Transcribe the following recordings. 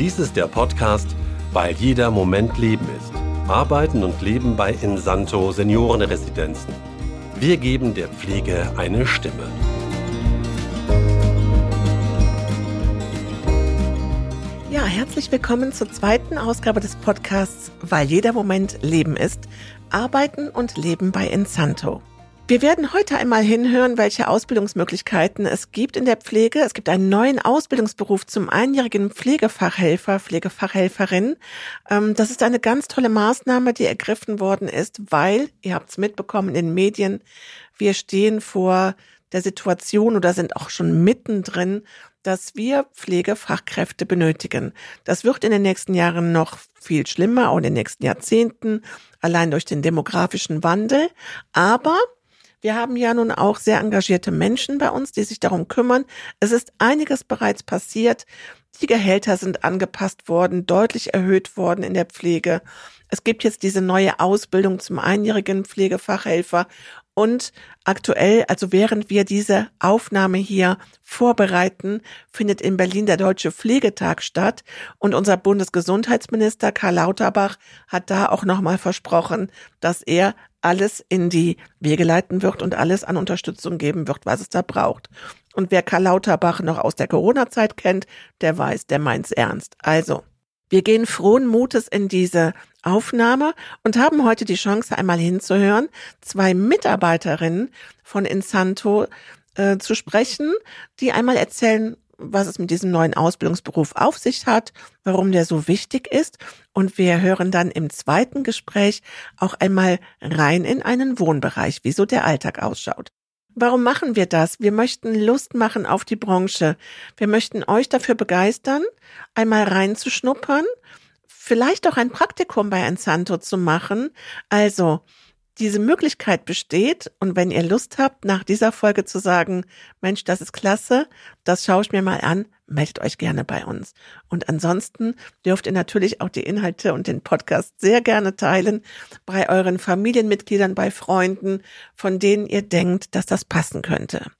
Dies ist der Podcast, weil jeder Moment Leben ist. Arbeiten und Leben bei Insanto Seniorenresidenzen. Wir geben der Pflege eine Stimme. Ja, herzlich willkommen zur zweiten Ausgabe des Podcasts, weil jeder Moment Leben ist. Arbeiten und Leben bei Insanto. Wir werden heute einmal hinhören, welche Ausbildungsmöglichkeiten es gibt in der Pflege. Es gibt einen neuen Ausbildungsberuf zum einjährigen Pflegefachhelfer, Pflegefachhelferin. Ähm, das ist eine ganz tolle Maßnahme, die ergriffen worden ist, weil, ihr habt es mitbekommen in den Medien, wir stehen vor der Situation oder sind auch schon mittendrin, dass wir Pflegefachkräfte benötigen. Das wird in den nächsten Jahren noch viel schlimmer, auch in den nächsten Jahrzehnten, allein durch den demografischen Wandel. Aber wir haben ja nun auch sehr engagierte Menschen bei uns, die sich darum kümmern. Es ist einiges bereits passiert. Die Gehälter sind angepasst worden, deutlich erhöht worden in der Pflege. Es gibt jetzt diese neue Ausbildung zum einjährigen Pflegefachhelfer und aktuell, also während wir diese Aufnahme hier vorbereiten, findet in Berlin der Deutsche Pflegetag statt. Und unser Bundesgesundheitsminister Karl Lauterbach hat da auch nochmal versprochen, dass er alles in die Wege leiten wird und alles an Unterstützung geben wird, was es da braucht. Und wer Karl Lauterbach noch aus der Corona-Zeit kennt, der weiß, der meint's ernst. Also, wir gehen frohen Mutes in diese Aufnahme und haben heute die Chance, einmal hinzuhören, zwei Mitarbeiterinnen von Insanto äh, zu sprechen, die einmal erzählen, was es mit diesem neuen Ausbildungsberuf auf sich hat, warum der so wichtig ist. Und wir hören dann im zweiten Gespräch auch einmal rein in einen Wohnbereich, wie so der Alltag ausschaut. Warum machen wir das? Wir möchten Lust machen auf die Branche. Wir möchten euch dafür begeistern, einmal reinzuschnuppern, vielleicht auch ein Praktikum bei Ensanto zu machen. Also, diese Möglichkeit besteht und wenn ihr Lust habt, nach dieser Folge zu sagen, Mensch, das ist klasse, das schaue ich mir mal an, meldet euch gerne bei uns. Und ansonsten dürft ihr natürlich auch die Inhalte und den Podcast sehr gerne teilen bei euren Familienmitgliedern, bei Freunden, von denen ihr denkt, dass das passen könnte.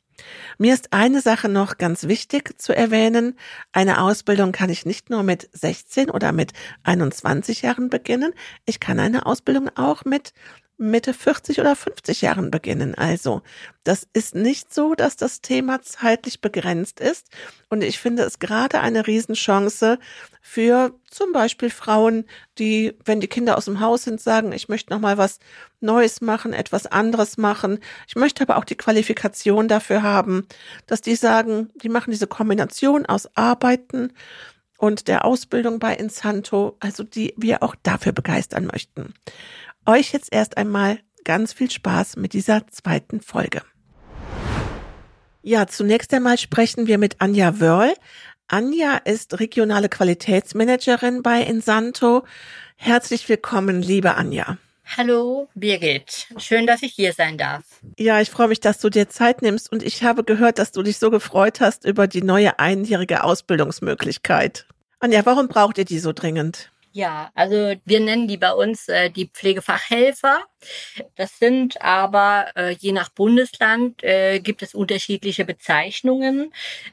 Mir ist eine Sache noch ganz wichtig zu erwähnen. Eine Ausbildung kann ich nicht nur mit 16 oder mit 21 Jahren beginnen. Ich kann eine Ausbildung auch mit Mitte 40 oder 50 Jahren beginnen. Also, das ist nicht so, dass das Thema zeitlich begrenzt ist. Und ich finde es gerade eine Riesenchance für zum Beispiel Frauen, die, wenn die Kinder aus dem Haus sind, sagen, ich möchte noch mal was Neues machen, etwas anderes machen. Ich möchte aber auch die Qualifikation dafür haben, dass die sagen, die machen diese Kombination aus Arbeiten und der Ausbildung bei Insanto, also die wir auch dafür begeistern möchten euch jetzt erst einmal ganz viel Spaß mit dieser zweiten Folge. Ja, zunächst einmal sprechen wir mit Anja Wörl. Anja ist regionale Qualitätsmanagerin bei Insanto. Herzlich willkommen, liebe Anja. Hallo Birgit, schön, dass ich hier sein darf. Ja, ich freue mich, dass du dir Zeit nimmst und ich habe gehört, dass du dich so gefreut hast über die neue einjährige Ausbildungsmöglichkeit. Anja, warum braucht ihr die so dringend? Ja, also wir nennen die bei uns äh, die Pflegefachhelfer. Das sind aber äh, je nach Bundesland äh, gibt es unterschiedliche Bezeichnungen.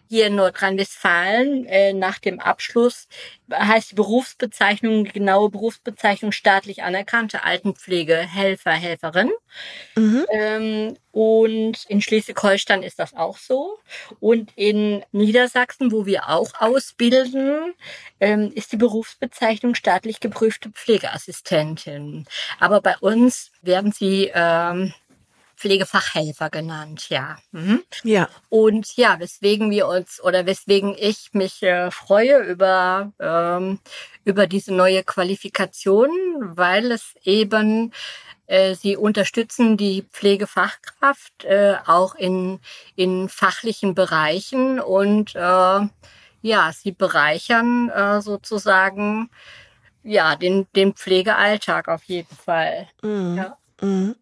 Hier in Nordrhein-Westfalen äh, nach dem Abschluss heißt die Berufsbezeichnung, die genaue Berufsbezeichnung staatlich anerkannte Altenpflegehelfer, Helferin. Mhm. Ähm, und in Schleswig-Holstein ist das auch so. Und in Niedersachsen, wo wir auch ausbilden, ähm, ist die Berufsbezeichnung staatlich geprüfte Pflegeassistentin. Aber bei uns werden sie ähm, Pflegefachhelfer genannt, ja. Mhm. Ja. Und ja, weswegen wir uns oder weswegen ich mich äh, freue über, ähm, über diese neue Qualifikation, weil es eben äh, sie unterstützen die Pflegefachkraft äh, auch in, in fachlichen Bereichen und äh, ja, sie bereichern äh, sozusagen ja den, den Pflegealltag auf jeden Fall. Mhm. Ja. Mhm.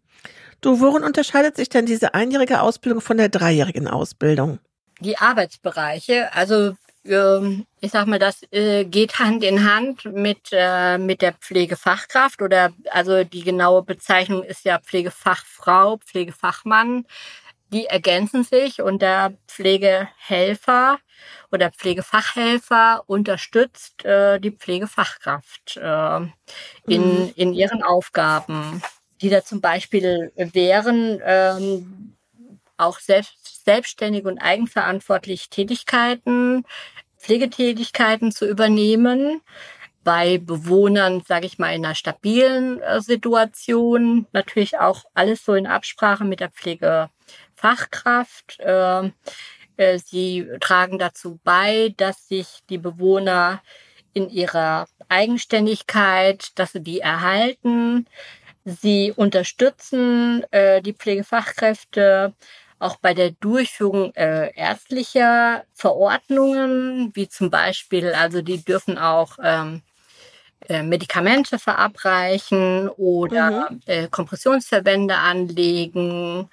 Du, worin unterscheidet sich denn diese einjährige Ausbildung von der dreijährigen Ausbildung? Die Arbeitsbereiche, also ähm, ich sag mal, das äh, geht Hand in Hand mit, äh, mit der Pflegefachkraft oder also die genaue Bezeichnung ist ja Pflegefachfrau, Pflegefachmann. Die ergänzen sich und der Pflegehelfer oder Pflegefachhelfer unterstützt äh, die Pflegefachkraft äh, in, mhm. in ihren Aufgaben, die da zum Beispiel wären, ähm, auch selbst, selbstständig und eigenverantwortlich Tätigkeiten, Pflegetätigkeiten zu übernehmen bei Bewohnern, sage ich mal, in einer stabilen äh, Situation. Natürlich auch alles so in Absprache mit der Pflegefachkraft. Äh, äh, sie tragen dazu bei, dass sich die Bewohner in ihrer Eigenständigkeit, dass sie die erhalten. Sie unterstützen äh, die Pflegefachkräfte auch bei der Durchführung äh, ärztlicher Verordnungen, wie zum Beispiel, also die dürfen auch ähm, äh, Medikamente verabreichen oder mhm. äh, Kompressionsverbände anlegen,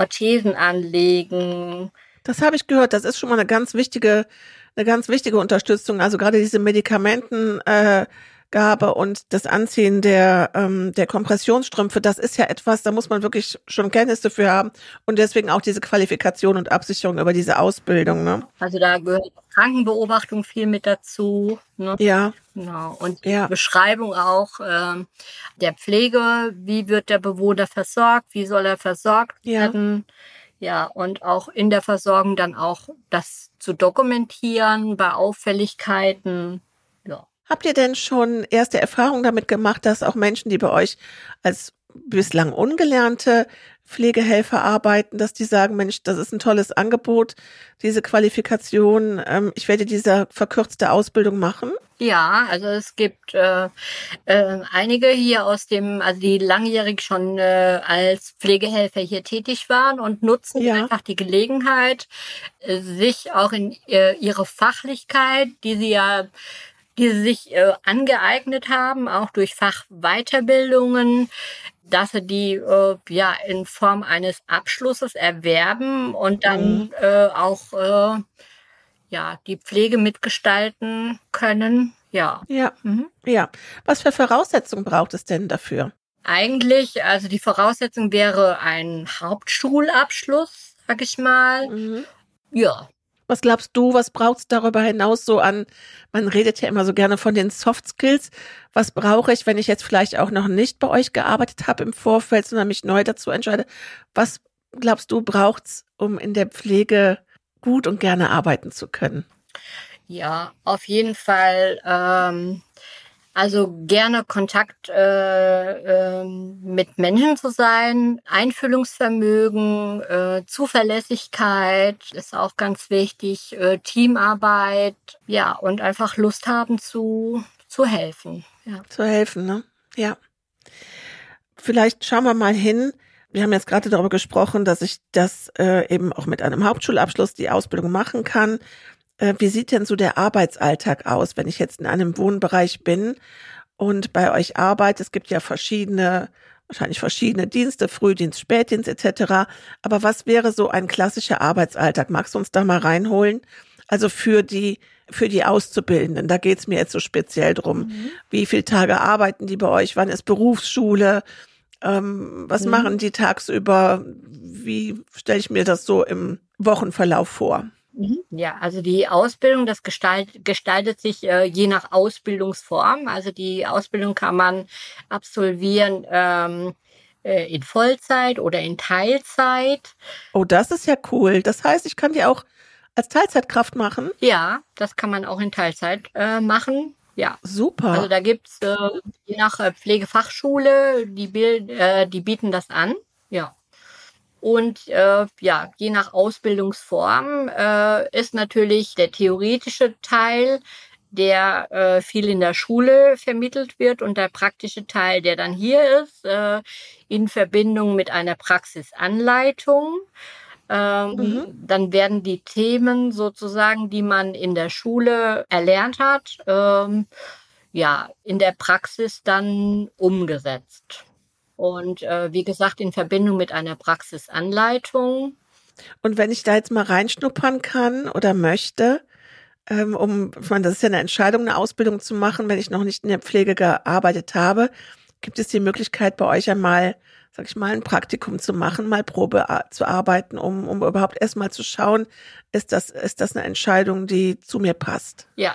Orthesen anlegen. Das habe ich gehört. Das ist schon mal eine ganz wichtige, eine ganz wichtige Unterstützung. Also gerade diese Medikamenten. Äh, Gabe und das Anziehen der, ähm, der Kompressionsstrümpfe, das ist ja etwas, da muss man wirklich schon Kenntnisse für haben und deswegen auch diese Qualifikation und Absicherung über diese Ausbildung. Ne? Also da gehört Krankenbeobachtung viel mit dazu. Ne? Ja. Genau. Und ja. Beschreibung auch äh, der Pflege, wie wird der Bewohner versorgt, wie soll er versorgt werden. Ja, und auch in der Versorgung dann auch das zu dokumentieren bei Auffälligkeiten. Habt ihr denn schon erste Erfahrungen damit gemacht, dass auch Menschen, die bei euch als bislang ungelernte Pflegehelfer arbeiten, dass die sagen, Mensch, das ist ein tolles Angebot, diese Qualifikation, ähm, ich werde diese verkürzte Ausbildung machen? Ja, also es gibt äh, äh, einige hier aus dem, also die langjährig schon äh, als Pflegehelfer hier tätig waren und nutzen ja. einfach die Gelegenheit, äh, sich auch in äh, ihre Fachlichkeit, die sie ja die sie sich äh, angeeignet haben, auch durch Fachweiterbildungen, dass sie die äh, ja in Form eines Abschlusses erwerben und dann mhm. äh, auch äh, ja die Pflege mitgestalten können. Ja. Ja. Mhm. Ja. Was für Voraussetzungen braucht es denn dafür? Eigentlich, also die Voraussetzung wäre ein Hauptschulabschluss, sag ich mal. Mhm. Ja, was glaubst du, was braucht es darüber hinaus so an, man redet ja immer so gerne von den Soft Skills. Was brauche ich, wenn ich jetzt vielleicht auch noch nicht bei euch gearbeitet habe im Vorfeld, sondern mich neu dazu entscheide? Was glaubst du, braucht's, um in der Pflege gut und gerne arbeiten zu können? Ja, auf jeden Fall ähm, also gerne Kontakt äh, äh, mit Menschen zu sein, Einfühlungsvermögen, äh, Zuverlässigkeit ist auch ganz wichtig, äh, Teamarbeit, ja, und einfach Lust haben zu, zu helfen. Ja. Zu helfen, ne? Ja. Vielleicht schauen wir mal hin. Wir haben jetzt gerade darüber gesprochen, dass ich das äh, eben auch mit einem Hauptschulabschluss die Ausbildung machen kann. Äh, wie sieht denn so der Arbeitsalltag aus, wenn ich jetzt in einem Wohnbereich bin und bei euch arbeite? Es gibt ja verschiedene, wahrscheinlich verschiedene Dienste, Frühdienst, Spätdienst etc. Aber was wäre so ein klassischer Arbeitsalltag? Magst du uns da mal reinholen? Also für die für die Auszubildenden, da geht's mir jetzt so speziell drum. Mhm. Wie viele Tage arbeiten die bei euch? Wann ist Berufsschule? Ähm, was mhm. machen die tagsüber? Wie stelle ich mir das so im Wochenverlauf vor? Mhm. Ja, also die Ausbildung, das gestalt, gestaltet sich äh, je nach Ausbildungsform. Also die Ausbildung kann man absolvieren ähm, äh, in Vollzeit oder in Teilzeit. Oh, das ist ja cool. Das heißt, ich kann die auch als Teilzeitkraft machen? Ja, das kann man auch in Teilzeit äh, machen. Ja. Super. Also da gibt's äh, je nach äh, Pflegefachschule, die, bild, äh, die bieten das an. Ja. Und äh, ja, je nach Ausbildungsform äh, ist natürlich der theoretische Teil, der äh, viel in der Schule vermittelt wird und der praktische Teil, der dann hier ist, äh, in Verbindung mit einer Praxisanleitung. Ähm, mhm. Dann werden die Themen sozusagen, die man in der Schule erlernt hat, ähm, ja, in der Praxis dann umgesetzt. Und äh, wie gesagt, in Verbindung mit einer Praxisanleitung. Und wenn ich da jetzt mal reinschnuppern kann oder möchte, ähm, um, ich meine, das ist ja eine Entscheidung, eine Ausbildung zu machen, wenn ich noch nicht in der Pflege gearbeitet habe, gibt es die Möglichkeit, bei euch einmal sag ich mal, ein Praktikum zu machen, mal Probe zu arbeiten, um, um überhaupt erstmal zu schauen, ist das, ist das eine Entscheidung, die zu mir passt? Ja,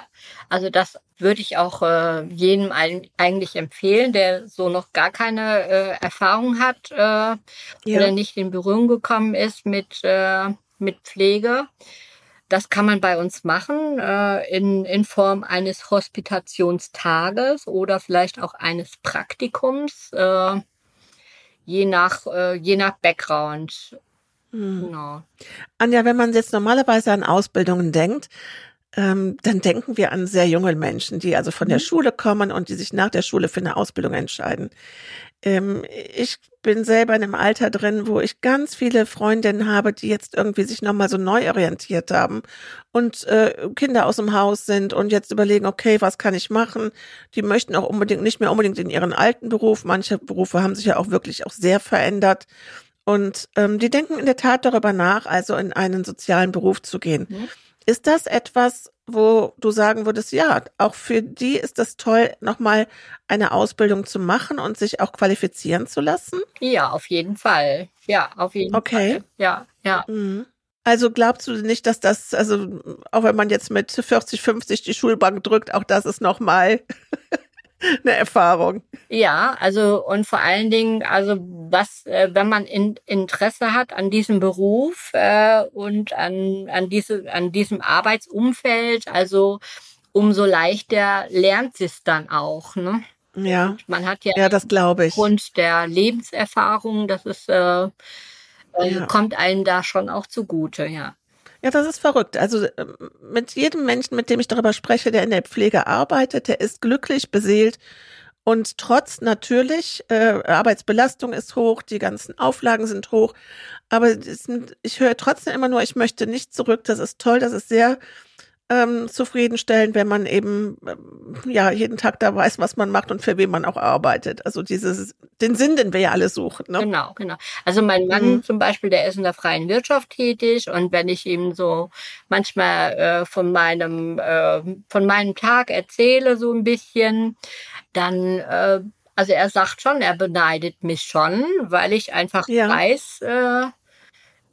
also das würde ich auch äh, jedem eigentlich empfehlen, der so noch gar keine äh, Erfahrung hat äh, ja. oder nicht in Berührung gekommen ist mit, äh, mit Pflege. Das kann man bei uns machen äh, in, in Form eines Hospitationstages oder vielleicht auch eines Praktikums, äh, je, nach, äh, je nach Background. Hm. Genau. Anja, wenn man jetzt normalerweise an Ausbildungen denkt, ähm, dann denken wir an sehr junge Menschen, die also von der mhm. Schule kommen und die sich nach der Schule für eine Ausbildung entscheiden. Ähm, ich bin selber in einem Alter drin, wo ich ganz viele Freundinnen habe, die jetzt irgendwie sich nochmal so neu orientiert haben und äh, Kinder aus dem Haus sind und jetzt überlegen, okay, was kann ich machen? Die möchten auch unbedingt nicht mehr unbedingt in ihren alten Beruf. Manche Berufe haben sich ja auch wirklich auch sehr verändert. Und ähm, die denken in der Tat darüber nach, also in einen sozialen Beruf zu gehen. Mhm. Ist das etwas, wo du sagen würdest, ja, auch für die ist das toll, nochmal eine Ausbildung zu machen und sich auch qualifizieren zu lassen? Ja, auf jeden Fall. Ja, auf jeden okay. Fall. Ja, ja. Mhm. Also glaubst du nicht, dass das, also auch wenn man jetzt mit 40, 50 die Schulbank drückt, auch das ist nochmal eine Erfahrung. Ja, also und vor allen Dingen, also was, äh, wenn man in, Interesse hat an diesem Beruf äh, und an, an, diese, an diesem Arbeitsumfeld, also umso leichter lernt es dann auch. Ne? Ja. Und man hat ja, ja, das glaube ich. Aufgrund der Lebenserfahrung, das ist, äh, äh, ja. kommt einem da schon auch zugute, ja. Ja, das ist verrückt. Also ähm, mit jedem Menschen, mit dem ich darüber spreche, der in der Pflege arbeitet, der ist glücklich, beseelt und trotz natürlich, äh, Arbeitsbelastung ist hoch, die ganzen Auflagen sind hoch, aber ich höre trotzdem immer nur, ich möchte nicht zurück. Das ist toll, das ist sehr ähm, zufriedenstellend, wenn man eben ähm, ja jeden Tag da weiß, was man macht und für wen man auch arbeitet. Also dieses den Sinn, den wir ja alle suchen. Ne? Genau, genau. Also mein Mann mhm. zum Beispiel, der ist in der freien Wirtschaft tätig und wenn ich ihm so manchmal äh, von meinem äh, von meinem Tag erzähle so ein bisschen, dann äh, also er sagt schon, er beneidet mich schon, weil ich einfach ja. weiß, äh,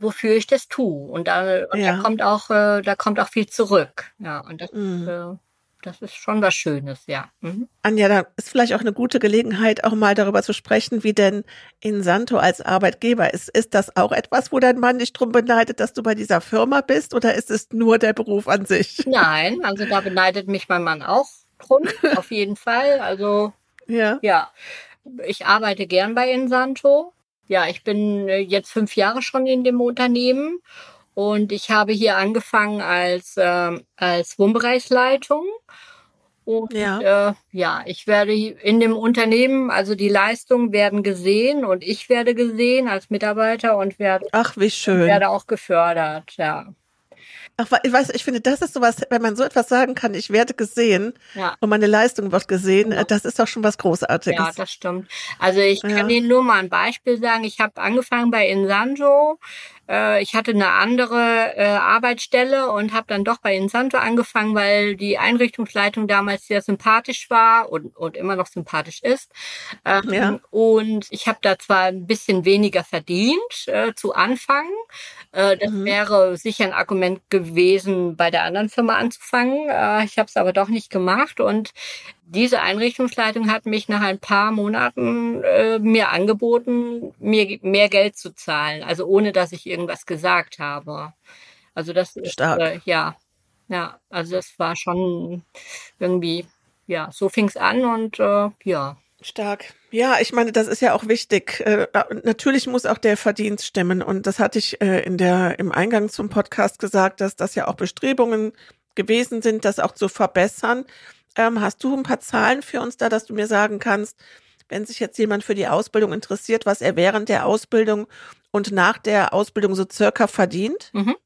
wofür ich das tue. Und da, und ja. da kommt auch, äh, da kommt auch viel zurück. Ja, und das, mhm. äh, das ist schon was Schönes, ja. Mhm. Anja, da ist vielleicht auch eine gute Gelegenheit, auch mal darüber zu sprechen, wie denn Insanto als Arbeitgeber ist. Ist das auch etwas, wo dein Mann dich drum beneidet, dass du bei dieser Firma bist, oder ist es nur der Beruf an sich? Nein, also da beneidet mich mein Mann auch drum, auf jeden Fall. Also ja. ja. Ich arbeite gern bei Insanto ja, ich bin äh, jetzt fünf Jahre schon in dem Unternehmen und ich habe hier angefangen als, äh, als Wohnbereichsleitung. Und ja. Äh, ja, ich werde in dem Unternehmen, also die Leistungen werden gesehen und ich werde gesehen als Mitarbeiter und werde, Ach, wie schön. werde auch gefördert, ja. Ach, ich weiß, ich finde, das ist sowas, wenn man so etwas sagen kann, ich werde gesehen ja. und meine Leistung wird gesehen, ja. das ist doch schon was Großartiges. Ja, das stimmt. Also ich kann Ihnen nur mal ein Beispiel sagen. Ich habe angefangen bei Insanjo äh, ich hatte eine andere äh, Arbeitsstelle und habe dann doch bei Insanto angefangen, weil die Einrichtungsleitung damals sehr sympathisch war und, und immer noch sympathisch ist. Ähm, ja. Und ich habe da zwar ein bisschen weniger verdient äh, zu Anfang. Äh, das mhm. wäre sicher ein Argument gewesen, bei der anderen Firma anzufangen. Äh, ich habe es aber doch nicht gemacht und diese Einrichtungsleitung hat mich nach ein paar Monaten äh, mir angeboten, mir mehr Geld zu zahlen, also ohne dass ich irgendwas gesagt habe. Also das ist Stark. Äh, ja, ja, also das war schon irgendwie, ja, so fing es an und äh, ja. Stark. Ja, ich meine, das ist ja auch wichtig. Äh, natürlich muss auch der Verdienst stimmen. Und das hatte ich äh, in der, im Eingang zum Podcast gesagt, dass das ja auch Bestrebungen gewesen sind, das auch zu verbessern. Ähm, hast du ein paar Zahlen für uns da, dass du mir sagen kannst, wenn sich jetzt jemand für die Ausbildung interessiert, was er während der Ausbildung und nach der Ausbildung so circa verdient? Mhm.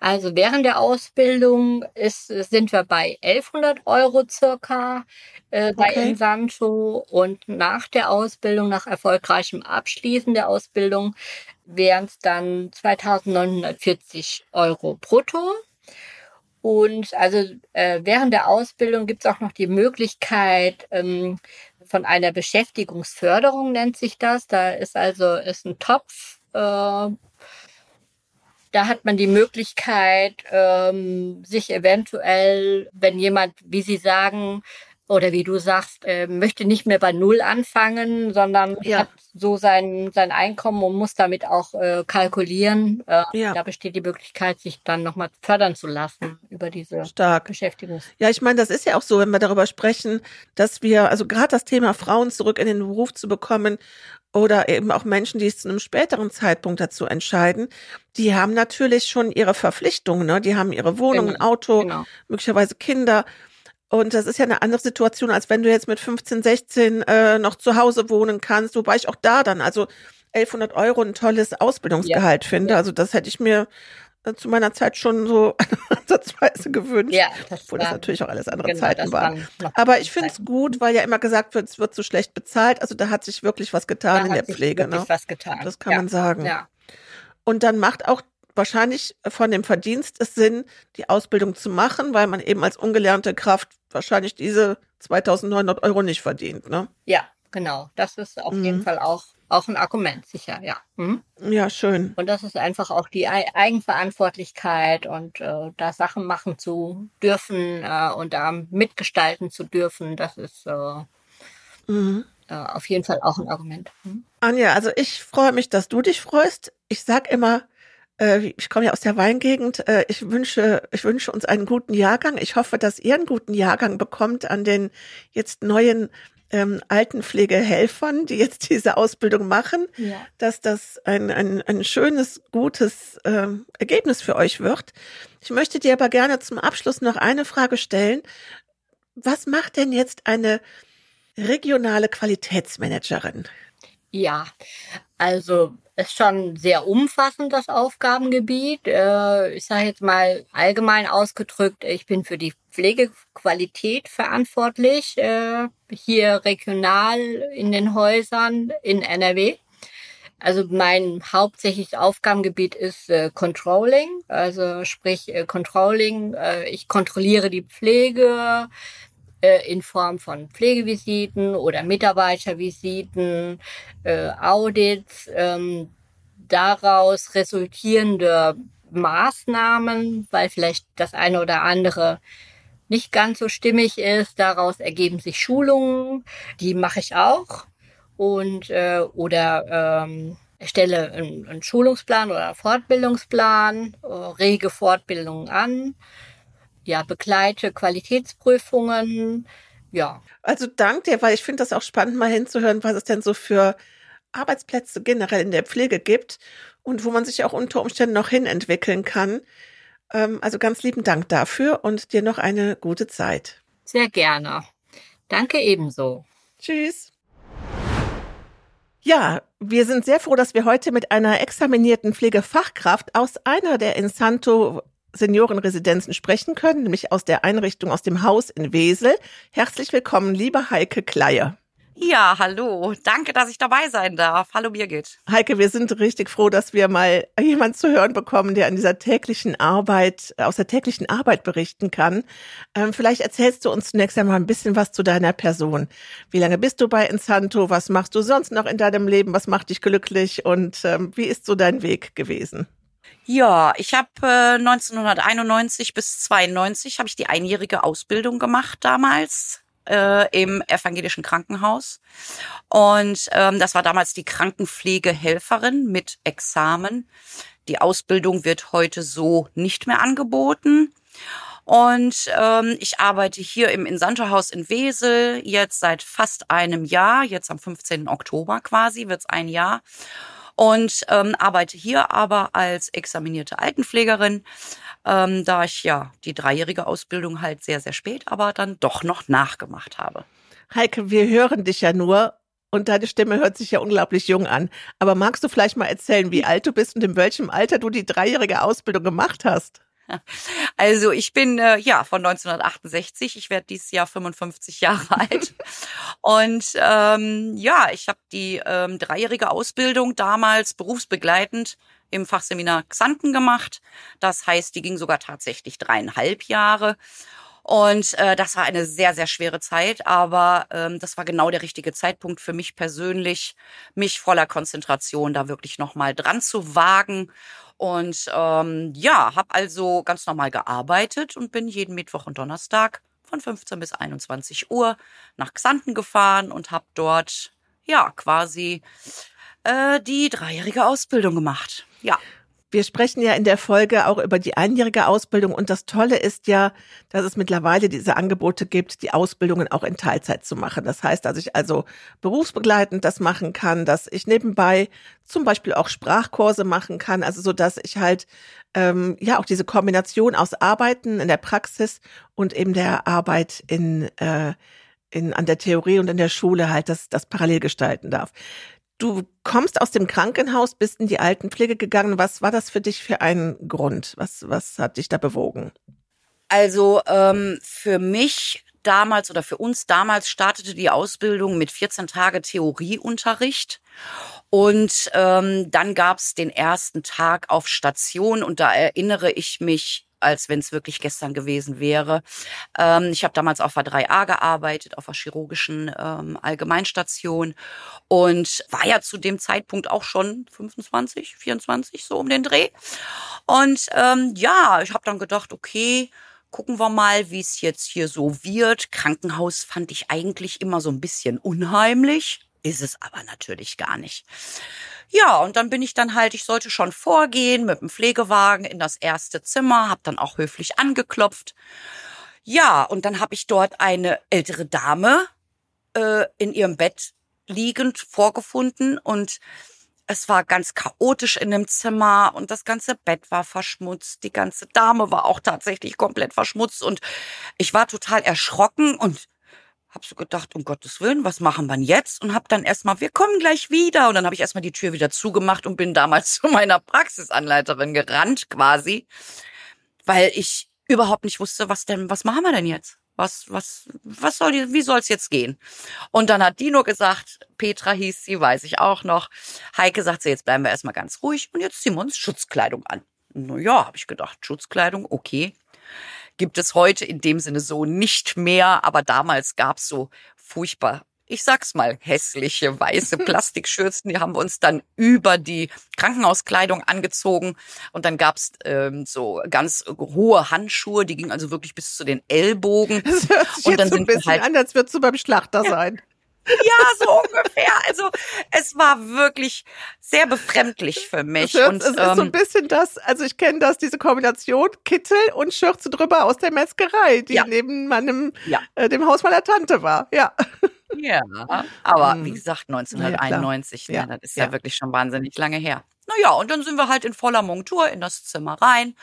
Also während der Ausbildung ist, sind wir bei 1100 Euro circa äh, bei okay. Insanto und nach der Ausbildung, nach erfolgreichem Abschließen der Ausbildung, wären es dann 2940 Euro brutto. Und also äh, während der Ausbildung gibt es auch noch die Möglichkeit, ähm, von einer Beschäftigungsförderung nennt sich das. Da ist also ist ein Topf. Äh, da hat man die Möglichkeit, ähm, sich eventuell, wenn jemand, wie Sie sagen, oder wie du sagst, äh, möchte nicht mehr bei Null anfangen, sondern ja. hat so sein, sein Einkommen und muss damit auch äh, kalkulieren. Äh, ja. Da besteht die Möglichkeit, sich dann nochmal fördern zu lassen über diese Stark. Beschäftigung. Ja, ich meine, das ist ja auch so, wenn wir darüber sprechen, dass wir, also gerade das Thema Frauen zurück in den Beruf zu bekommen oder eben auch Menschen, die es zu einem späteren Zeitpunkt dazu entscheiden, die haben natürlich schon ihre Verpflichtungen, ne? Die haben ihre Wohnung, genau. ein Auto, genau. möglicherweise Kinder. Und das ist ja eine andere Situation, als wenn du jetzt mit 15, 16 äh, noch zu Hause wohnen kannst, wobei ich auch da dann also 1100 Euro ein tolles Ausbildungsgehalt ja. finde. Ja. Also das hätte ich mir äh, zu meiner Zeit schon so ansatzweise gewünscht. Ja, das obwohl war, das natürlich auch alles andere genau, Zeiten waren. Aber ich finde es gut, weil ja immer gesagt wird, es wird zu schlecht bezahlt. Also da hat sich wirklich was getan da in der Pflege. Ne? was getan. Das kann ja. man sagen. Ja. Und dann macht auch wahrscheinlich von dem Verdienst es Sinn, die Ausbildung zu machen, weil man eben als ungelernte Kraft wahrscheinlich diese 2900 Euro nicht verdient, ne? Ja, genau. Das ist auf mhm. jeden Fall auch, auch ein Argument, sicher, ja. Mhm. Ja, schön. Und das ist einfach auch die Eigenverantwortlichkeit und äh, da Sachen machen zu dürfen äh, und da mitgestalten zu dürfen, das ist äh, mhm. äh, auf jeden Fall auch ein Argument. Mhm. Anja, also ich freue mich, dass du dich freust. Ich sag immer, ich komme ja aus der Weingegend. Äh, ich wünsche, ich wünsche uns einen guten Jahrgang. Ich hoffe, dass ihr einen guten Jahrgang bekommt an den jetzt neuen ähm, Altenpflegehelfern, die jetzt diese Ausbildung machen, ja. dass das ein, ein, ein schönes, gutes ähm, Ergebnis für euch wird. Ich möchte dir aber gerne zum Abschluss noch eine Frage stellen. Was macht denn jetzt eine regionale Qualitätsmanagerin? Ja, also ist schon sehr umfassend, das Aufgabengebiet. Äh, ich sage jetzt mal allgemein ausgedrückt, ich bin für die Pflegequalität verantwortlich, äh, hier regional in den Häusern in NRW. Also mein hauptsächliches Aufgabengebiet ist äh, Controlling, also sprich Controlling. Ich kontrolliere die Pflege, äh, in Form von Pflegevisiten oder Mitarbeitervisiten, äh, Audits, ähm, daraus resultierende Maßnahmen, weil vielleicht das eine oder andere nicht ganz so stimmig ist. Daraus ergeben sich Schulungen, die mache ich auch und äh, oder ähm, erstelle einen, einen Schulungsplan oder Fortbildungsplan, äh, rege Fortbildungen an ja, begleite Qualitätsprüfungen, ja. Also dank dir, weil ich finde das auch spannend, mal hinzuhören, was es denn so für Arbeitsplätze generell in der Pflege gibt und wo man sich auch unter Umständen noch hin entwickeln kann. Ähm, also ganz lieben Dank dafür und dir noch eine gute Zeit. Sehr gerne. Danke ebenso. Tschüss. Ja, wir sind sehr froh, dass wir heute mit einer examinierten Pflegefachkraft aus einer der Insanto Seniorenresidenzen sprechen können, nämlich aus der Einrichtung aus dem Haus in Wesel. Herzlich willkommen, liebe Heike Kleier. Ja, hallo. Danke, dass ich dabei sein darf. Hallo Birgit. Heike, wir sind richtig froh, dass wir mal jemand zu hören bekommen, der an dieser täglichen Arbeit, aus der täglichen Arbeit berichten kann. Ähm, vielleicht erzählst du uns zunächst einmal ein bisschen was zu deiner Person. Wie lange bist du bei Insanto? Was machst du sonst noch in deinem Leben? Was macht dich glücklich? Und ähm, wie ist so dein Weg gewesen? Ja, ich habe äh, 1991 bis 92 habe ich die einjährige Ausbildung gemacht damals äh, im evangelischen Krankenhaus und ähm, das war damals die Krankenpflegehelferin mit Examen. Die Ausbildung wird heute so nicht mehr angeboten. Und ähm, ich arbeite hier im Insanto-Haus in Wesel jetzt seit fast einem Jahr. Jetzt am 15. Oktober quasi wird's ein Jahr und ähm, arbeite hier aber als examinierte Altenpflegerin, ähm, da ich ja die dreijährige Ausbildung halt sehr, sehr spät, aber dann doch noch nachgemacht habe. Heike, wir hören dich ja nur und deine Stimme hört sich ja unglaublich jung an. Aber magst du vielleicht mal erzählen, wie alt du bist und in welchem Alter du die dreijährige Ausbildung gemacht hast? Also ich bin äh, ja von 1968. Ich werde dieses Jahr 55 Jahre alt. Und ähm, ja, ich habe die ähm, dreijährige Ausbildung damals berufsbegleitend im Fachseminar Xanten gemacht. Das heißt, die ging sogar tatsächlich dreieinhalb Jahre. Und äh, das war eine sehr, sehr schwere Zeit, aber ähm, das war genau der richtige Zeitpunkt für mich persönlich, mich voller Konzentration da wirklich nochmal dran zu wagen. Und ähm, ja, habe also ganz normal gearbeitet und bin jeden Mittwoch und Donnerstag von 15 bis 21 Uhr nach Xanten gefahren und habe dort ja quasi äh, die dreijährige Ausbildung gemacht. Ja. Wir sprechen ja in der Folge auch über die einjährige Ausbildung und das Tolle ist ja, dass es mittlerweile diese Angebote gibt, die Ausbildungen auch in Teilzeit zu machen. Das heißt, dass ich also berufsbegleitend das machen kann, dass ich nebenbei zum Beispiel auch Sprachkurse machen kann, also so dass ich halt ähm, ja auch diese Kombination aus Arbeiten in der Praxis und eben der Arbeit in äh, in, an der Theorie und in der Schule halt das, das parallel gestalten darf. Du kommst aus dem Krankenhaus, bist in die Altenpflege gegangen. Was war das für dich für ein Grund? Was, was hat dich da bewogen? Also ähm, für mich damals oder für uns damals startete die Ausbildung mit 14 Tage Theorieunterricht. Und ähm, dann gab's den ersten Tag auf Station und da erinnere ich mich als wenn es wirklich gestern gewesen wäre. Ähm, ich habe damals auf der 3a gearbeitet, auf der chirurgischen ähm, Allgemeinstation und war ja zu dem Zeitpunkt auch schon 25, 24, so um den Dreh. Und ähm, ja, ich habe dann gedacht, okay, gucken wir mal, wie es jetzt hier so wird. Krankenhaus fand ich eigentlich immer so ein bisschen unheimlich. Ist es aber natürlich gar nicht. Ja, und dann bin ich dann halt, ich sollte schon vorgehen mit dem Pflegewagen in das erste Zimmer, habe dann auch höflich angeklopft. Ja, und dann habe ich dort eine ältere Dame äh, in ihrem Bett liegend vorgefunden und es war ganz chaotisch in dem Zimmer und das ganze Bett war verschmutzt. Die ganze Dame war auch tatsächlich komplett verschmutzt und ich war total erschrocken und hab so gedacht, um Gottes Willen, was machen wir jetzt? Und hab dann erstmal, wir kommen gleich wieder. Und dann habe ich erstmal die Tür wieder zugemacht und bin damals zu meiner Praxisanleiterin gerannt quasi, weil ich überhaupt nicht wusste, was denn, was machen wir denn jetzt? Was, was, was soll die, wie soll's jetzt gehen? Und dann hat die nur gesagt, Petra hieß sie, weiß ich auch noch. Heike sagt sie, jetzt bleiben wir erstmal ganz ruhig und jetzt ziehen wir uns Schutzkleidung an. Na ja, habe ich gedacht, Schutzkleidung, okay gibt es heute in dem Sinne so nicht mehr, aber damals gab's so furchtbar ich sag's mal, hässliche weiße Plastikschürzen. Die haben wir uns dann über die Krankenhauskleidung angezogen. Und dann gab's ähm, so ganz hohe Handschuhe, die gingen also wirklich bis zu den Ellbogen. Das hört sich und dann jetzt so ein bisschen halt, an, als würdest du beim Schlachter sein. Ja, so ungefähr. Also es war wirklich sehr befremdlich für mich. Es, und, es ist ähm, so ein bisschen das, also ich kenne das, diese Kombination Kittel und Schürze drüber aus der Metzgerei, die ja. neben meinem, ja. äh, dem Haus meiner Tante war. Ja. Ja, aber wie gesagt, 1991, ja, ne, das ist ja. ja wirklich schon wahnsinnig lange her. Naja, und dann sind wir halt in voller Montur in das Zimmer rein.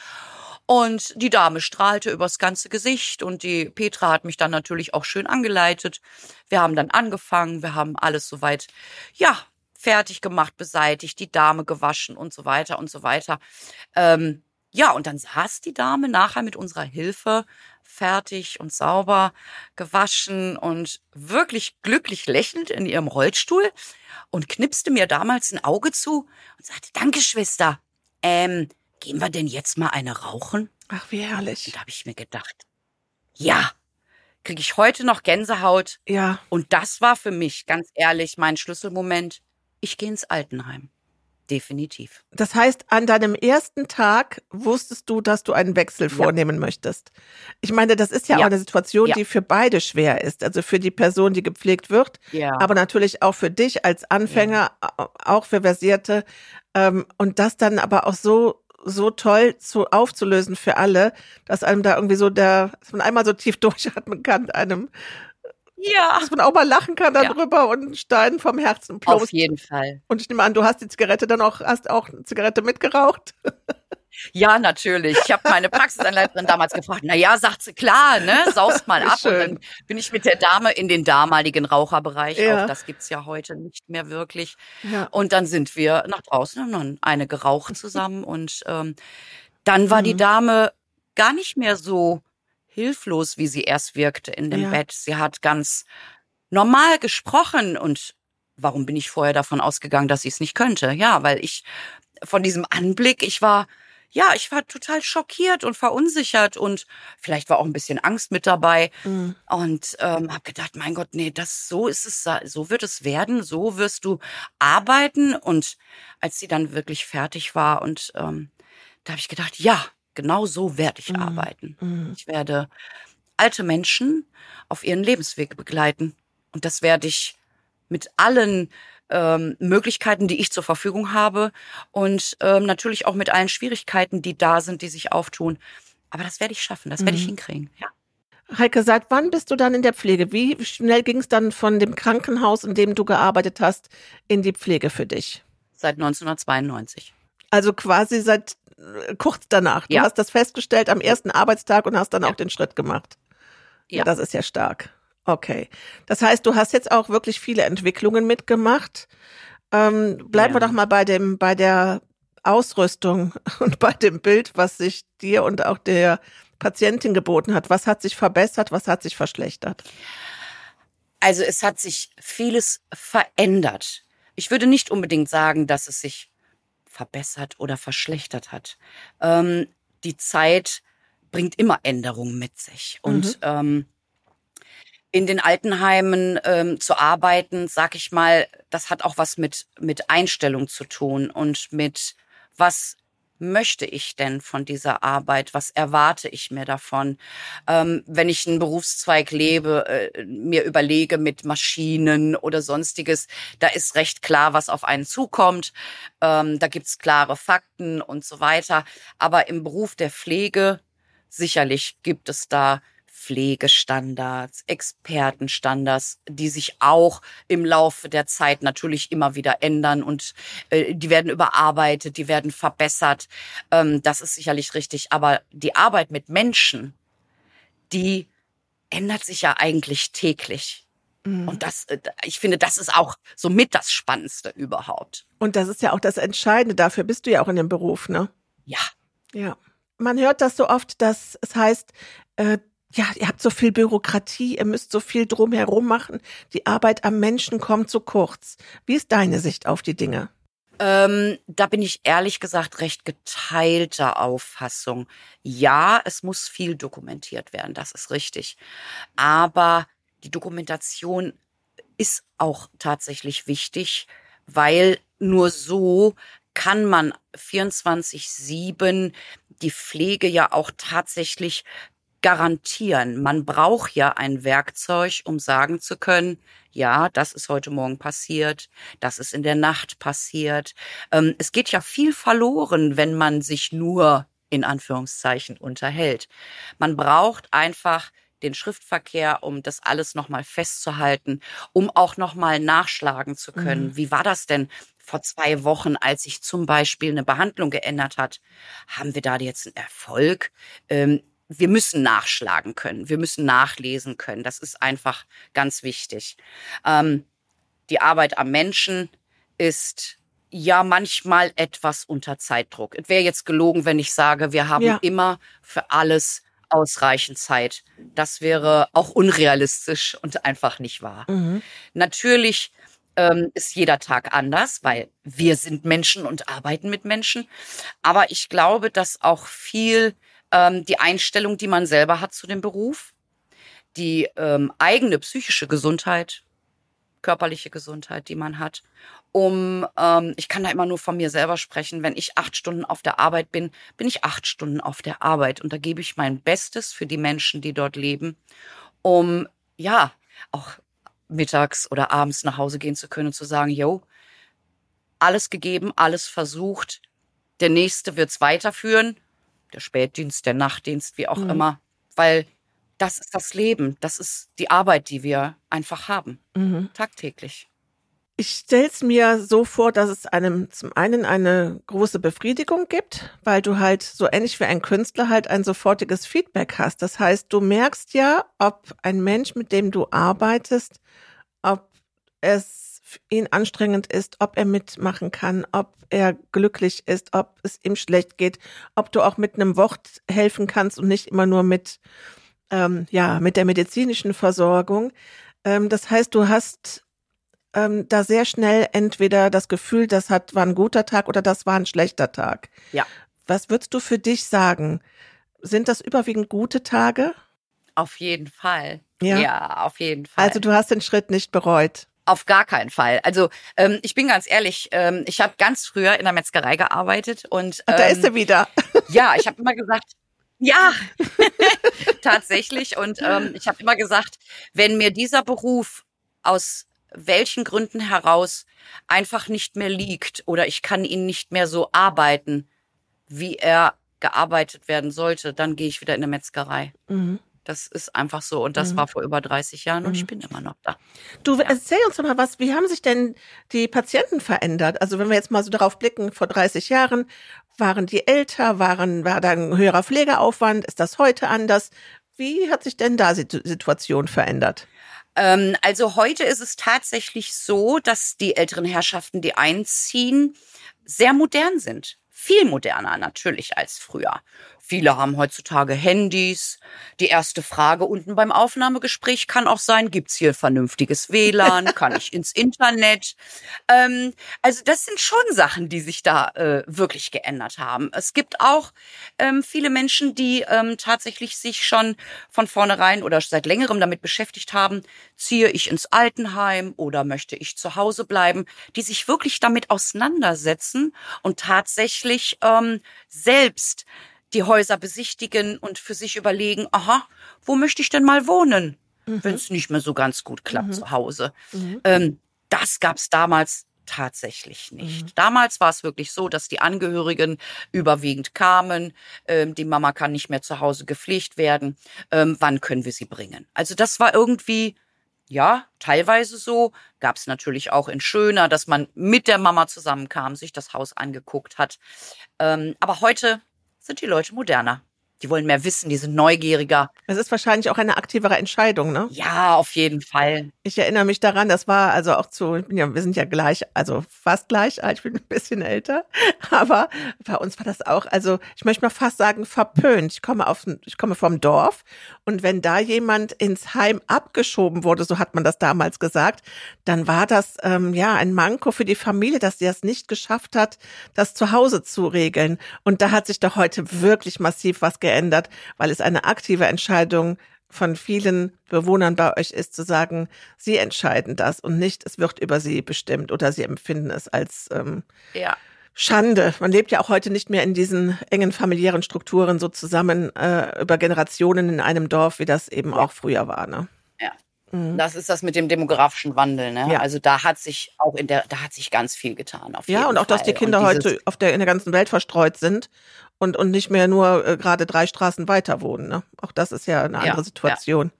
Und die Dame strahlte übers ganze Gesicht und die Petra hat mich dann natürlich auch schön angeleitet. Wir haben dann angefangen, wir haben alles soweit, ja, fertig gemacht, beseitigt, die Dame gewaschen und so weiter und so weiter. Ähm, ja, und dann saß die Dame nachher mit unserer Hilfe fertig und sauber gewaschen und wirklich glücklich lächelnd in ihrem Rollstuhl und knipste mir damals ein Auge zu und sagte, danke, Schwester. Ähm, gehen wir denn jetzt mal eine rauchen? Ach, wie herrlich. Und da habe ich mir gedacht, ja, kriege ich heute noch Gänsehaut. Ja. Und das war für mich, ganz ehrlich, mein Schlüsselmoment. Ich gehe ins Altenheim. Definitiv. Das heißt, an deinem ersten Tag wusstest du, dass du einen Wechsel vornehmen ja. möchtest. Ich meine, das ist ja, ja. auch eine Situation, ja. die für beide schwer ist. Also für die Person, die gepflegt wird, aber natürlich auch für dich als Anfänger, auch für Versierte. Ähm, und das dann aber auch so so toll zu aufzulösen für alle, dass einem da irgendwie so der, dass man einmal so tief durchatmen kann, einem ja. Dass man auch mal lachen kann darüber ja. und Stein vom Herzen plumpst. Auf jeden Fall. Und ich nehme an, du hast die Zigarette dann auch, hast auch eine Zigarette mitgeraucht? Ja, natürlich. Ich habe meine Praxisanleiterin damals gefragt, na ja, sagt sie, klar, ne, saust mal ab. Schön. Und dann bin ich mit der Dame in den damaligen Raucherbereich, ja. auch das gibt's ja heute nicht mehr wirklich. Ja. Und dann sind wir nach draußen und dann eine geraucht zusammen. Und ähm, dann war mhm. die Dame gar nicht mehr so hilflos, wie sie erst wirkte in dem ja. Bett. Sie hat ganz normal gesprochen und warum bin ich vorher davon ausgegangen, dass sie es nicht könnte? Ja, weil ich von diesem Anblick, ich war ja, ich war total schockiert und verunsichert und vielleicht war auch ein bisschen Angst mit dabei mhm. und ähm, habe gedacht, mein Gott, nee, das so ist es, so wird es werden, so wirst du arbeiten und als sie dann wirklich fertig war und ähm, da habe ich gedacht, ja, genau so werde ich mhm. arbeiten. Mhm. Ich werde alte Menschen auf ihren Lebensweg begleiten und das werde ich mit allen ähm, Möglichkeiten, die ich zur Verfügung habe und ähm, natürlich auch mit allen Schwierigkeiten, die da sind, die sich auftun. Aber das werde ich schaffen, das mhm. werde ich mhm. hinkriegen. Ja. Heike, seit wann bist du dann in der Pflege? Wie schnell ging es dann von dem Krankenhaus, in dem du gearbeitet hast, in die Pflege für dich? Seit 1992. Also quasi seit äh, kurz danach. Du ja. hast das festgestellt am ersten Arbeitstag und hast dann ja. auch den Schritt gemacht. Ja. Das ist ja stark. Okay. Das heißt, du hast jetzt auch wirklich viele Entwicklungen mitgemacht. Ähm, bleiben ja. wir doch mal bei dem, bei der Ausrüstung und bei dem Bild, was sich dir und auch der Patientin geboten hat. Was hat sich verbessert? Was hat sich verschlechtert? Also es hat sich vieles verändert. Ich würde nicht unbedingt sagen, dass es sich verbessert oder verschlechtert hat. Ähm, die Zeit bringt immer Änderungen mit sich. Und mhm. ähm, in den Altenheimen ähm, zu arbeiten, sag ich mal, das hat auch was mit, mit Einstellung zu tun und mit was möchte ich denn von dieser Arbeit? Was erwarte ich mir davon? Ähm, wenn ich einen Berufszweig lebe, äh, mir überlege mit Maschinen oder sonstiges, da ist recht klar, was auf einen zukommt. Ähm, da gibt's klare Fakten und so weiter. Aber im Beruf der Pflege sicherlich gibt es da Pflegestandards, Expertenstandards, die sich auch im Laufe der Zeit natürlich immer wieder ändern und äh, die werden überarbeitet, die werden verbessert. Ähm, das ist sicherlich richtig. Aber die Arbeit mit Menschen, die ändert sich ja eigentlich täglich. Mhm. Und das, äh, ich finde, das ist auch somit das Spannendste überhaupt. Und das ist ja auch das Entscheidende. Dafür bist du ja auch in dem Beruf, ne? Ja. Ja. Man hört das so oft, dass es heißt, äh, ja, ihr habt so viel Bürokratie, ihr müsst so viel drumherum machen. Die Arbeit am Menschen kommt zu kurz. Wie ist deine Sicht auf die Dinge? Ähm, da bin ich ehrlich gesagt recht geteilter Auffassung. Ja, es muss viel dokumentiert werden, das ist richtig. Aber die Dokumentation ist auch tatsächlich wichtig, weil nur so kann man 24-7 die Pflege ja auch tatsächlich garantieren. Man braucht ja ein Werkzeug, um sagen zu können, ja, das ist heute Morgen passiert, das ist in der Nacht passiert. Ähm, es geht ja viel verloren, wenn man sich nur in Anführungszeichen unterhält. Man braucht einfach den Schriftverkehr, um das alles nochmal festzuhalten, um auch nochmal nachschlagen zu können. Mhm. Wie war das denn vor zwei Wochen, als sich zum Beispiel eine Behandlung geändert hat? Haben wir da jetzt einen Erfolg? Ähm, wir müssen nachschlagen können, wir müssen nachlesen können. Das ist einfach ganz wichtig. Ähm, die Arbeit am Menschen ist ja manchmal etwas unter Zeitdruck. Es wäre jetzt gelogen, wenn ich sage, wir haben ja. immer für alles ausreichend Zeit. Das wäre auch unrealistisch und einfach nicht wahr. Mhm. Natürlich ähm, ist jeder Tag anders, weil wir sind Menschen und arbeiten mit Menschen. Aber ich glaube, dass auch viel ähm, die Einstellung, die man selber hat zu dem Beruf, die ähm, eigene psychische Gesundheit, körperliche Gesundheit, die man hat. Um, ähm, ich kann da immer nur von mir selber sprechen. Wenn ich acht Stunden auf der Arbeit bin, bin ich acht Stunden auf der Arbeit und da gebe ich mein Bestes für die Menschen, die dort leben, um ja auch mittags oder abends nach Hause gehen zu können und zu sagen, yo, alles gegeben, alles versucht. Der nächste wird's weiterführen der Spätdienst, der Nachtdienst, wie auch mhm. immer, weil das ist das Leben, das ist die Arbeit, die wir einfach haben, mhm. tagtäglich. Ich stelle es mir so vor, dass es einem zum einen eine große Befriedigung gibt, weil du halt so ähnlich wie ein Künstler halt ein sofortiges Feedback hast. Das heißt, du merkst ja, ob ein Mensch, mit dem du arbeitest, ob es ihn anstrengend ist, ob er mitmachen kann, ob er glücklich ist, ob es ihm schlecht geht, ob du auch mit einem Wort helfen kannst und nicht immer nur mit, ähm, ja, mit der medizinischen Versorgung. Ähm, das heißt, du hast ähm, da sehr schnell entweder das Gefühl, das hat, war ein guter Tag oder das war ein schlechter Tag. Ja. Was würdest du für dich sagen? Sind das überwiegend gute Tage? Auf jeden Fall. Ja. ja, auf jeden Fall. Also du hast den Schritt nicht bereut. Auf gar keinen Fall. Also ähm, ich bin ganz ehrlich, ähm, ich habe ganz früher in der Metzgerei gearbeitet und Ach, da ähm, ist sie wieder. ja, ich habe immer gesagt, ja, tatsächlich. Und ähm, ich habe immer gesagt, wenn mir dieser Beruf aus welchen Gründen heraus einfach nicht mehr liegt oder ich kann ihn nicht mehr so arbeiten, wie er gearbeitet werden sollte, dann gehe ich wieder in eine Metzgerei. Mhm. Das ist einfach so. Und das Mhm. war vor über 30 Jahren und Mhm. ich bin immer noch da. Du, Ja. erzähl uns doch mal was, wie haben sich denn die Patienten verändert? Also wenn wir jetzt mal so darauf blicken, vor 30 Jahren, waren die älter, waren, war da ein höherer Pflegeaufwand? Ist das heute anders? Wie hat sich denn da die Situation verändert? Ähm, also heute ist es tatsächlich so, dass die älteren Herrschaften, die einziehen, sehr modern sind. Viel moderner natürlich als früher. Viele haben heutzutage Handys. Die erste Frage unten beim Aufnahmegespräch kann auch sein, gibt's hier vernünftiges WLAN? Kann ich ins Internet? Ähm, also das sind schon Sachen, die sich da äh, wirklich geändert haben. Es gibt auch ähm, viele Menschen, die ähm, tatsächlich sich schon von vornherein oder seit längerem damit beschäftigt haben, ziehe ich ins Altenheim oder möchte ich zu Hause bleiben, die sich wirklich damit auseinandersetzen und tatsächlich ähm, selbst die Häuser besichtigen und für sich überlegen, aha, wo möchte ich denn mal wohnen, wenn es nicht mehr so ganz gut klappt Mhm. zu Hause. Mhm. Ähm, das gab's damals tatsächlich nicht. Mhm. Damals war es wirklich so, dass die Angehörigen überwiegend kamen, ähm, die Mama kann nicht mehr zu Hause gepflegt werden, ähm, wann können wir sie bringen? Also das war irgendwie, ja, teilweise so, gab's natürlich auch in Schöner, dass man mit der Mama zusammenkam, sich das Haus angeguckt hat. Ähm, aber heute sind die Leute moderner. Die wollen mehr wissen, die sind neugieriger. Es ist wahrscheinlich auch eine aktivere Entscheidung, ne? Ja, auf jeden Fall. Ich erinnere mich daran, das war also auch zu, ich bin ja, wir sind ja gleich, also fast gleich alt, ich bin ein bisschen älter, aber bei uns war das auch, also ich möchte mal fast sagen, verpönt. Ich komme auf, ich komme vom Dorf und wenn da jemand ins Heim abgeschoben wurde, so hat man das damals gesagt, dann war das ähm, ja ein Manko für die Familie, dass sie das nicht geschafft hat, das zu Hause zu regeln. Und da hat sich doch heute wirklich massiv was geändert, weil es eine aktive Entscheidung von vielen Bewohnern bei euch ist, zu sagen, sie entscheiden das und nicht, es wird über sie bestimmt oder sie empfinden es als ähm, Ja. Schande. Man lebt ja auch heute nicht mehr in diesen engen familiären Strukturen so zusammen äh, über Generationen in einem Dorf, wie das eben auch früher war. Ne? Ja. Mhm. Das ist das mit dem demografischen Wandel, ne? Ja. Also da hat sich auch in der, da hat sich ganz viel getan. Ja, und auch, dass die Fall. Kinder heute auf der, in der ganzen Welt verstreut sind und, und nicht mehr nur äh, gerade drei Straßen weiter wohnen. Ne? Auch das ist ja eine Ja, andere ja. Situation.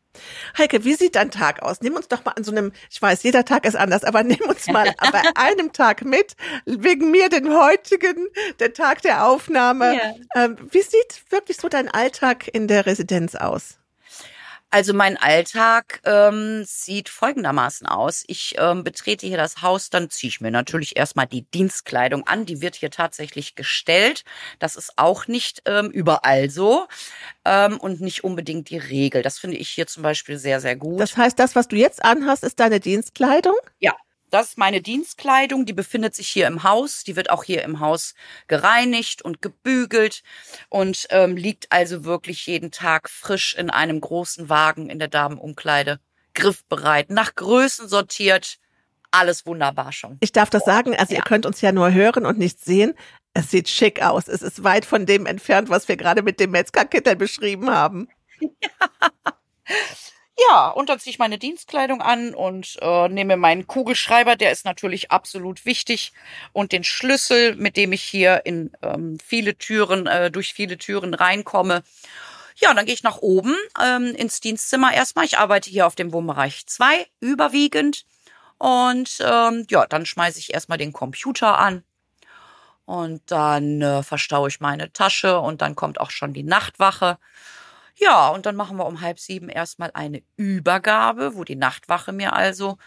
Heike, wie sieht dein Tag aus? Nimm uns doch mal an so einem, ich weiß, jeder Tag ist anders, aber nimm uns mal bei einem Tag mit, wegen mir den heutigen, der Tag der Aufnahme. Ähm, wie sieht wirklich so dein Alltag in der Residenz aus? Also mein Alltag ähm, sieht folgendermaßen aus. Ich ähm, betrete hier das Haus, dann ziehe ich mir natürlich erstmal die Dienstkleidung an. Die wird hier tatsächlich gestellt. Das ist auch nicht ähm, überall so ähm, und nicht unbedingt die Regel. Das finde ich hier zum Beispiel sehr, sehr gut. Das heißt, das, was du jetzt anhast, ist deine Dienstkleidung? Ja, das ist meine Dienstkleidung. Die befindet sich hier im Haus. Die wird auch hier im Haus gereinigt und gebügelt und ähm, liegt also wirklich jeden Tag frisch in einem großen Wagen in der Damenumkleide. Griffbereit, nach Größen sortiert. Alles wunderbar schon. Ich darf das sagen, also ihr ja. könnt uns ja nur hören und nicht sehen. Es sieht schick aus. Es ist weit von dem entfernt, was wir gerade mit dem Metzgerkittel beschrieben haben. Ja, und dann ziehe ich meine Dienstkleidung an und äh, nehme meinen Kugelschreiber, der ist natürlich absolut wichtig, und den Schlüssel, mit dem ich hier in ähm, viele Türen, äh, durch viele Türen reinkomme. Ja, dann gehe ich nach oben ähm, ins Dienstzimmer erstmal. Ich arbeite hier auf dem Wohnbereich 2 überwiegend. Und ähm, ja, dann schmeiße ich erstmal den Computer an. Und dann äh, verstaue ich meine Tasche und dann kommt auch schon die Nachtwache. Ja, und dann machen wir um halb sieben erstmal eine Übergabe, wo die Nachtwache mir also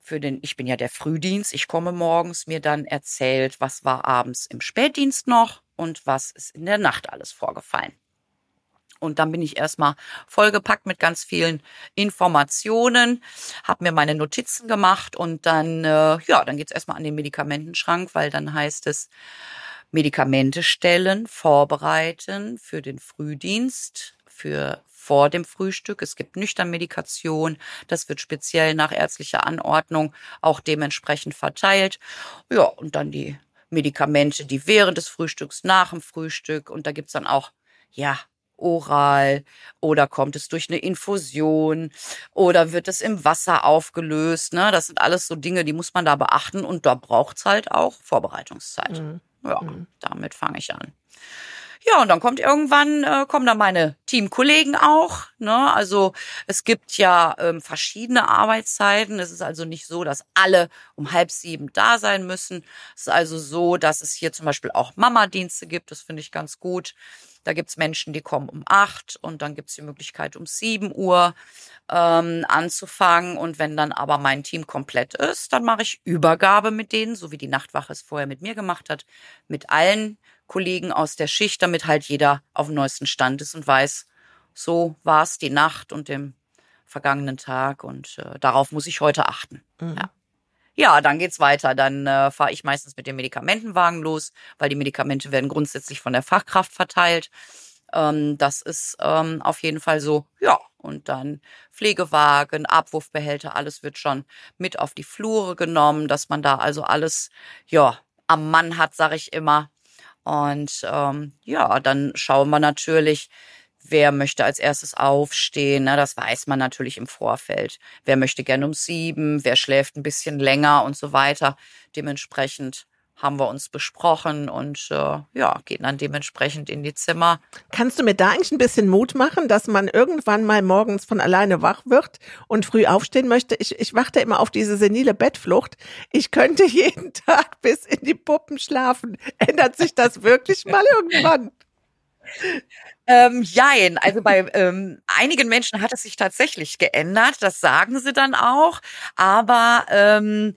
für den, ich bin ja der Frühdienst, ich komme morgens, mir dann erzählt, was war abends im Spätdienst noch und was ist in der Nacht alles vorgefallen. Und dann bin ich erstmal vollgepackt mit ganz vielen Informationen, habe mir meine Notizen gemacht und dann, äh, ja, dann geht's erstmal an den Medikamentenschrank, weil dann heißt es, Medikamente stellen, vorbereiten für den Frühdienst, für vor dem Frühstück. Es gibt Nüchternmedikation. Das wird speziell nach ärztlicher Anordnung auch dementsprechend verteilt. Ja, und dann die Medikamente, die während des Frühstücks, nach dem Frühstück. Und da gibt's dann auch, ja, oral oder kommt es durch eine Infusion oder wird es im Wasser aufgelöst. Ne? Das sind alles so Dinge, die muss man da beachten und da braucht's halt auch Vorbereitungszeit. Mhm. Ja, mhm. damit fange ich an. Ja, und dann kommt irgendwann, äh, kommen dann meine Teamkollegen auch. Ne? Also es gibt ja ähm, verschiedene Arbeitszeiten. Es ist also nicht so, dass alle um halb sieben da sein müssen. Es ist also so, dass es hier zum Beispiel auch Mama-Dienste gibt. Das finde ich ganz gut. Da gibt's Menschen, die kommen um acht und dann gibt's die Möglichkeit, um sieben Uhr ähm, anzufangen. Und wenn dann aber mein Team komplett ist, dann mache ich Übergabe mit denen, so wie die Nachtwache es vorher mit mir gemacht hat, mit allen Kollegen aus der Schicht, damit halt jeder auf dem neuesten Stand ist und weiß, so war es die Nacht und dem vergangenen Tag und äh, darauf muss ich heute achten. Mhm. Ja. Ja, dann geht's weiter. Dann äh, fahre ich meistens mit dem Medikamentenwagen los, weil die Medikamente werden grundsätzlich von der Fachkraft verteilt. Ähm, das ist ähm, auf jeden Fall so. Ja, und dann Pflegewagen, Abwurfbehälter, alles wird schon mit auf die Flure genommen, dass man da also alles ja am Mann hat, sag ich immer. Und ähm, ja, dann schauen wir natürlich, wer möchte als erstes aufstehen. Ne? Das weiß man natürlich im Vorfeld. Wer möchte gerne um sieben, wer schläft ein bisschen länger und so weiter. Dementsprechend haben wir uns besprochen und äh, ja, gehen dann dementsprechend in die Zimmer. Kannst du mir da eigentlich ein bisschen Mut machen, dass man irgendwann mal morgens von alleine wach wird und früh aufstehen möchte? Ich, ich warte immer auf diese senile Bettflucht. Ich könnte jeden Tag bis in die Puppen schlafen. Ändert sich das wirklich mal irgendwann? Ähm, jein, also bei ähm, einigen Menschen hat es sich tatsächlich geändert, das sagen sie dann auch. Aber ähm,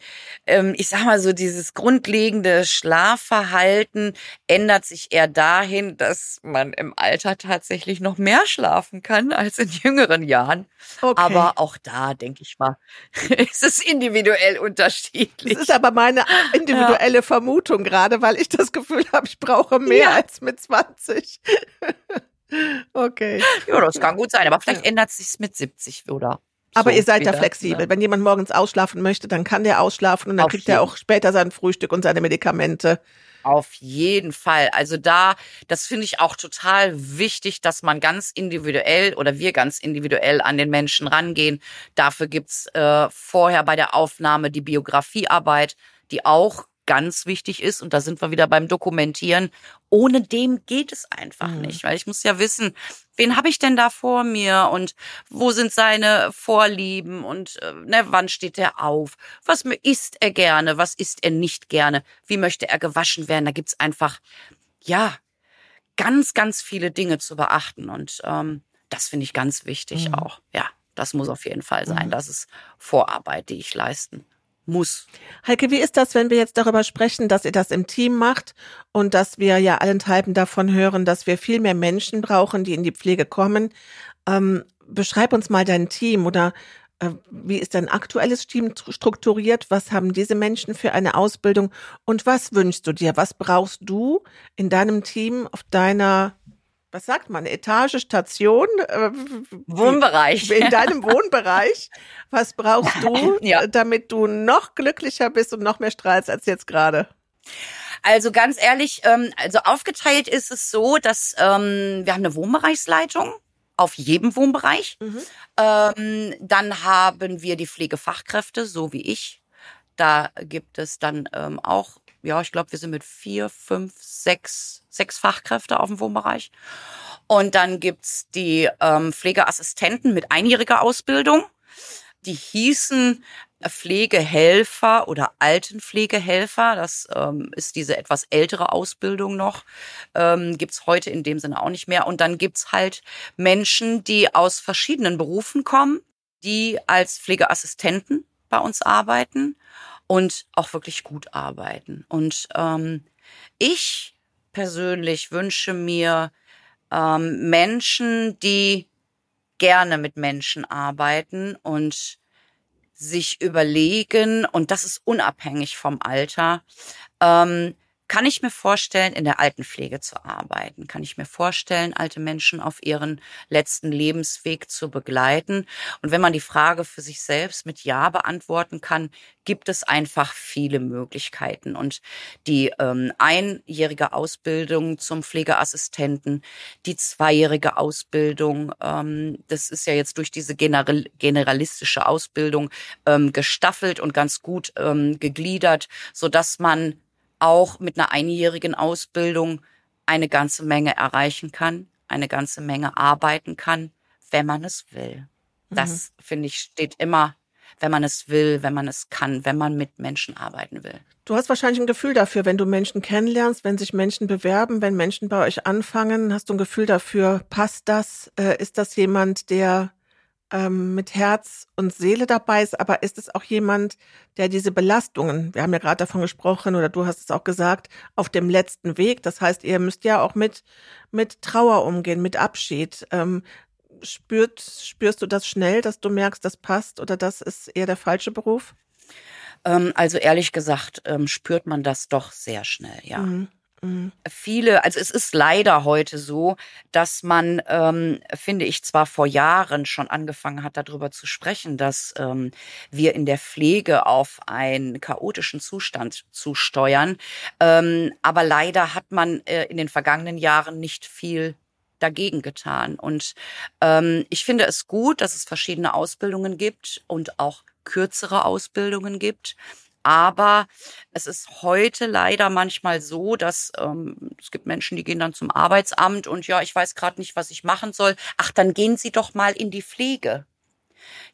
ähm, ich sag mal so, dieses grundlegende Schlafverhalten ändert sich eher dahin, dass man im Alter tatsächlich noch mehr schlafen kann als in jüngeren Jahren. Okay. Aber auch da, denke ich mal, ist es individuell unterschiedlich. Das ist aber meine individuelle ja. Vermutung gerade, weil ich das Gefühl habe, ich brauche mehr ja. als mit 20. Okay. Ja, das kann gut sein, aber vielleicht ändert sich's mit 70 oder. Aber so ihr seid wieder, da flexibel. Ne? Wenn jemand morgens ausschlafen möchte, dann kann der ausschlafen und dann Auf kriegt er auch später sein Frühstück und seine Medikamente. Auf jeden Fall. Also da, das finde ich auch total wichtig, dass man ganz individuell oder wir ganz individuell an den Menschen rangehen. Dafür gibt's äh, vorher bei der Aufnahme die Biografiearbeit, die auch ganz wichtig ist, und da sind wir wieder beim Dokumentieren, ohne dem geht es einfach mhm. nicht, weil ich muss ja wissen, wen habe ich denn da vor mir und wo sind seine Vorlieben und äh, ne, wann steht er auf, was isst er gerne, was isst er nicht gerne, wie möchte er gewaschen werden, da gibt's einfach, ja, ganz, ganz viele Dinge zu beachten und ähm, das finde ich ganz wichtig mhm. auch, ja. Das muss auf jeden Fall sein. Mhm. Das ist Vorarbeit, die ich leisten muss. Heike, wie ist das, wenn wir jetzt darüber sprechen, dass ihr das im Team macht und dass wir ja allenthalben davon hören, dass wir viel mehr Menschen brauchen, die in die Pflege kommen? Ähm, beschreib uns mal dein Team oder äh, wie ist dein aktuelles Team strukturiert? Was haben diese Menschen für eine Ausbildung? Und was wünschst du dir? Was brauchst du in deinem Team auf deiner was sagt man, Etage, Station, äh, Wohnbereich. In deinem Wohnbereich. Was brauchst du, ja. damit du noch glücklicher bist und noch mehr strahlst als jetzt gerade? Also ganz ehrlich, ähm, also aufgeteilt ist es so, dass ähm, wir haben eine Wohnbereichsleitung auf jedem Wohnbereich. Mhm. Ähm, dann haben wir die Pflegefachkräfte, so wie ich. Da gibt es dann ähm, auch ja, ich glaube, wir sind mit vier, fünf, sechs, sechs Fachkräfte auf dem Wohnbereich. Und dann gibt's die ähm, Pflegeassistenten mit einjähriger Ausbildung. Die hießen Pflegehelfer oder Altenpflegehelfer. Das ähm, ist diese etwas ältere Ausbildung noch. Ähm, gibt's heute in dem Sinne auch nicht mehr. Und dann gibt's halt Menschen, die aus verschiedenen Berufen kommen, die als Pflegeassistenten bei uns arbeiten und auch wirklich gut arbeiten. Und ähm, ich persönlich wünsche mir ähm, Menschen, die gerne mit Menschen arbeiten und sich überlegen, und das ist unabhängig vom Alter, ähm, kann ich mir vorstellen, in der Altenpflege zu arbeiten? Kann ich mir vorstellen, alte Menschen auf ihren letzten Lebensweg zu begleiten? Und wenn man die Frage für sich selbst mit Ja beantworten kann, gibt es einfach viele Möglichkeiten. Und die ähm, einjährige Ausbildung zum Pflegeassistenten, die zweijährige Ausbildung, ähm, das ist ja jetzt durch diese general generalistische Ausbildung ähm, gestaffelt und ganz gut ähm, gegliedert, so dass man auch mit einer einjährigen Ausbildung eine ganze Menge erreichen kann, eine ganze Menge arbeiten kann, wenn man es will. Das, mhm. finde ich, steht immer, wenn man es will, wenn man es kann, wenn man mit Menschen arbeiten will. Du hast wahrscheinlich ein Gefühl dafür, wenn du Menschen kennenlernst, wenn sich Menschen bewerben, wenn Menschen bei euch anfangen, hast du ein Gefühl dafür, passt das? Äh, ist das jemand, der ähm, mit Herz und Seele dabei ist, aber ist es auch jemand, der diese Belastungen, wir haben ja gerade davon gesprochen oder du hast es auch gesagt, auf dem letzten Weg, das heißt, ihr müsst ja auch mit, mit Trauer umgehen, mit Abschied. Ähm, spürt, spürst du das schnell, dass du merkst, das passt oder das ist eher der falsche Beruf? Ähm, also ehrlich gesagt ähm, spürt man das doch sehr schnell, ja. Mhm. Mhm. Viele, also es ist leider heute so, dass man, ähm, finde ich, zwar vor Jahren schon angefangen hat, darüber zu sprechen, dass ähm, wir in der Pflege auf einen chaotischen Zustand zusteuern, ähm, aber leider hat man äh, in den vergangenen Jahren nicht viel dagegen getan. Und ähm, ich finde es gut, dass es verschiedene Ausbildungen gibt und auch kürzere Ausbildungen gibt. Aber es ist heute leider manchmal so, dass ähm, es gibt Menschen, die gehen dann zum Arbeitsamt und ja, ich weiß gerade nicht, was ich machen soll. Ach, dann gehen Sie doch mal in die Pflege.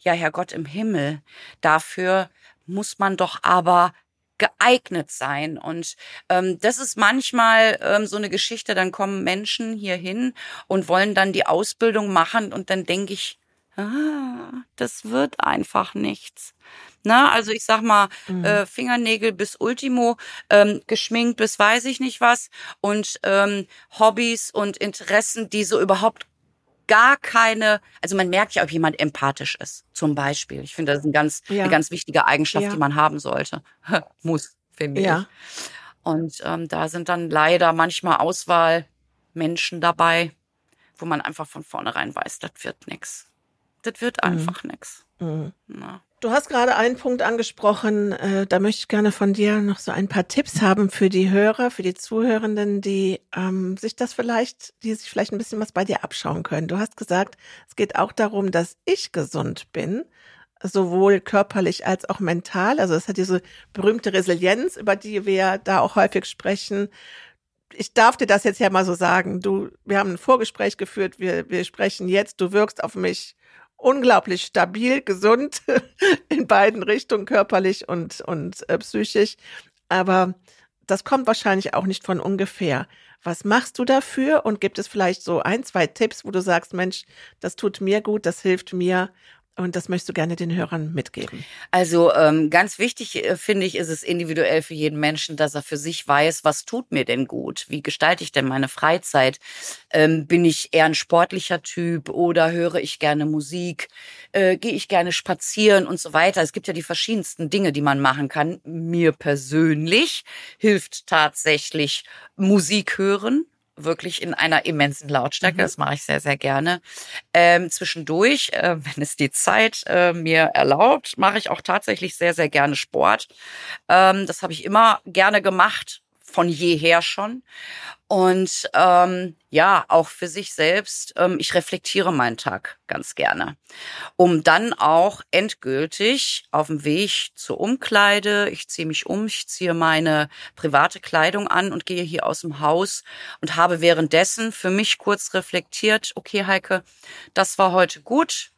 Ja, Herrgott im Himmel, dafür muss man doch aber geeignet sein. Und ähm, das ist manchmal ähm, so eine Geschichte, dann kommen Menschen hier hin und wollen dann die Ausbildung machen und dann denke ich, ah, das wird einfach nichts. Na, also ich sag mal, mhm. äh, Fingernägel bis Ultimo, ähm, geschminkt bis weiß ich nicht was und ähm, Hobbys und Interessen, die so überhaupt gar keine, also man merkt ja, ob jemand empathisch ist, zum Beispiel. Ich finde, das ist ein ganz, ja. eine ganz wichtige Eigenschaft, ja. die man haben sollte. Muss, finde ja. ich. Und ähm, da sind dann leider manchmal Auswahlmenschen dabei, wo man einfach von vornherein weiß, das wird nix. Das wird mhm. einfach mhm. nix. Mhm. Du hast gerade einen Punkt angesprochen, äh, da möchte ich gerne von dir noch so ein paar Tipps haben für die Hörer, für die Zuhörenden, die ähm, sich das vielleicht, die sich vielleicht ein bisschen was bei dir abschauen können. Du hast gesagt, es geht auch darum, dass ich gesund bin, sowohl körperlich als auch mental. Also es hat diese berühmte Resilienz, über die wir da auch häufig sprechen. Ich darf dir das jetzt ja mal so sagen. Du, wir haben ein Vorgespräch geführt, wir, wir sprechen jetzt, du wirkst auf mich unglaublich stabil, gesund in beiden Richtungen, körperlich und, und äh, psychisch. Aber das kommt wahrscheinlich auch nicht von ungefähr. Was machst du dafür? Und gibt es vielleicht so ein, zwei Tipps, wo du sagst, Mensch, das tut mir gut, das hilft mir und das möchtest du gerne den Hörern mitgeben. Also ähm, ganz wichtig äh, finde ich, ist es individuell für jeden Menschen, dass er für sich weiß, was tut mir denn gut? Wie gestalte ich denn meine Freizeit? Ähm, bin ich eher ein sportlicher Typ oder höre ich gerne Musik? Äh, Gehe ich gerne spazieren und so weiter? Es gibt ja die verschiedensten Dinge, die man machen kann. Mir persönlich hilft tatsächlich Musik hören wirklich in einer immensen Lautstärke. Mhm. Das mache ich sehr, sehr gerne. Ähm, zwischendurch, äh, wenn es die Zeit äh, mir erlaubt, mache ich auch tatsächlich sehr, sehr gerne Sport. Ähm, das habe ich immer gerne gemacht, von jeher schon. Und ähm, ja, auch für sich selbst, ähm, ich reflektiere meinen Tag ganz gerne, um dann auch endgültig auf dem Weg zur Umkleide, ich ziehe mich um, ich ziehe meine private Kleidung an und gehe hier aus dem Haus und habe währenddessen für mich kurz reflektiert, okay Heike, das war heute gut,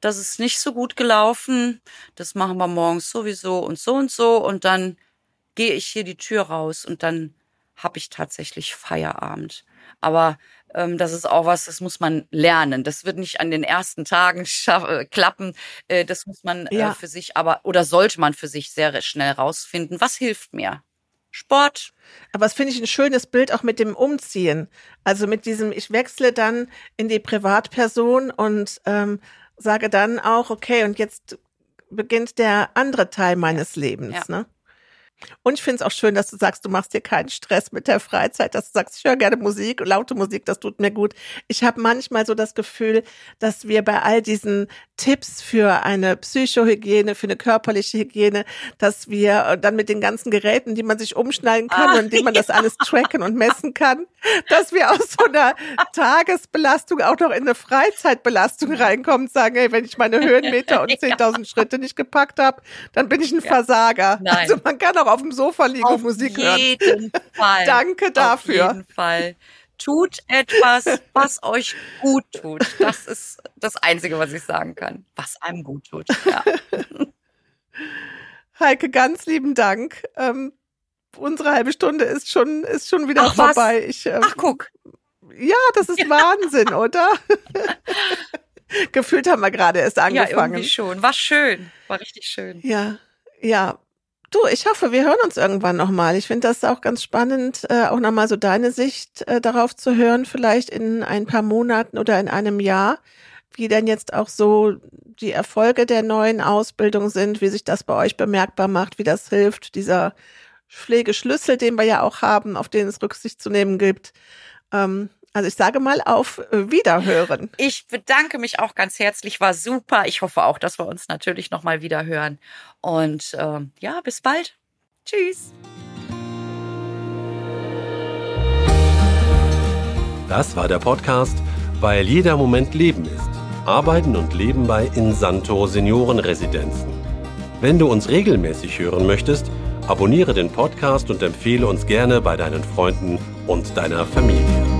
das ist nicht so gut gelaufen, das machen wir morgens sowieso und so und so und dann gehe ich hier die Tür raus und dann habe ich tatsächlich Feierabend. Aber ähm, das ist auch was, das muss man lernen. Das wird nicht an den ersten Tagen äh, klappen. Äh, das muss man äh, ja. äh, für sich aber oder sollte man für sich sehr schnell rausfinden. Was hilft mir? Sport. Aber das finde ich ein schönes Bild auch mit dem Umziehen. Also mit diesem, ich wechsle dann in die Privatperson und ähm, sage dann auch, okay, und jetzt beginnt der andere Teil meines ja. Lebens. Ja. Ne? Und ich finde es auch schön, dass du sagst, du machst dir keinen Stress mit der Freizeit, dass du sagst, ich höre gerne Musik, laute Musik, das tut mir gut. Ich habe manchmal so das Gefühl, dass wir bei all diesen Tipps für eine Psychohygiene, für eine körperliche Hygiene, dass wir äh, dann mit den ganzen Geräten, die man sich umschneiden kann Ah, und indem man das alles tracken und messen kann, dass wir aus so einer Tagesbelastung auch noch in eine Freizeitbelastung reinkommen und sagen, hey, wenn ich meine Höhenmeter und 10.000 Schritte nicht gepackt habe, dann bin ich ein Versager. Nein. Also man kann auch auf dem Sofa liegen und Auf Musik hören. jeden Fall. Danke dafür. Auf jeden Fall. Tut etwas, was euch gut tut. Das ist das Einzige, was ich sagen kann. Was einem gut tut. Ja. Heike, ganz lieben Dank. Ähm, unsere halbe Stunde ist schon, ist schon wieder Ach, vorbei. Ich, ähm, Ach, guck. ja, das ist Wahnsinn, oder? Gefühlt haben wir gerade erst Ja, angefangen. irgendwie schon. War schön. War richtig schön. Ja, ja. Du, ich hoffe, wir hören uns irgendwann nochmal. Ich finde das auch ganz spannend, äh, auch nochmal so deine Sicht äh, darauf zu hören, vielleicht in ein paar Monaten oder in einem Jahr, wie denn jetzt auch so die Erfolge der neuen Ausbildung sind, wie sich das bei euch bemerkbar macht, wie das hilft, dieser Pflegeschlüssel, den wir ja auch haben, auf den es Rücksicht zu nehmen gibt. Ähm, also ich sage mal auf äh, Wiederhören. Ich bedanke mich auch ganz herzlich. War super. Ich hoffe auch, dass wir uns natürlich nochmal wieder hören. Und ähm, ja, bis bald. Tschüss. Das war der Podcast, weil jeder Moment Leben ist. Arbeiten und Leben bei Insanto Seniorenresidenzen. Wenn du uns regelmäßig hören möchtest, abonniere den Podcast und empfehle uns gerne bei deinen Freunden und deiner Familie.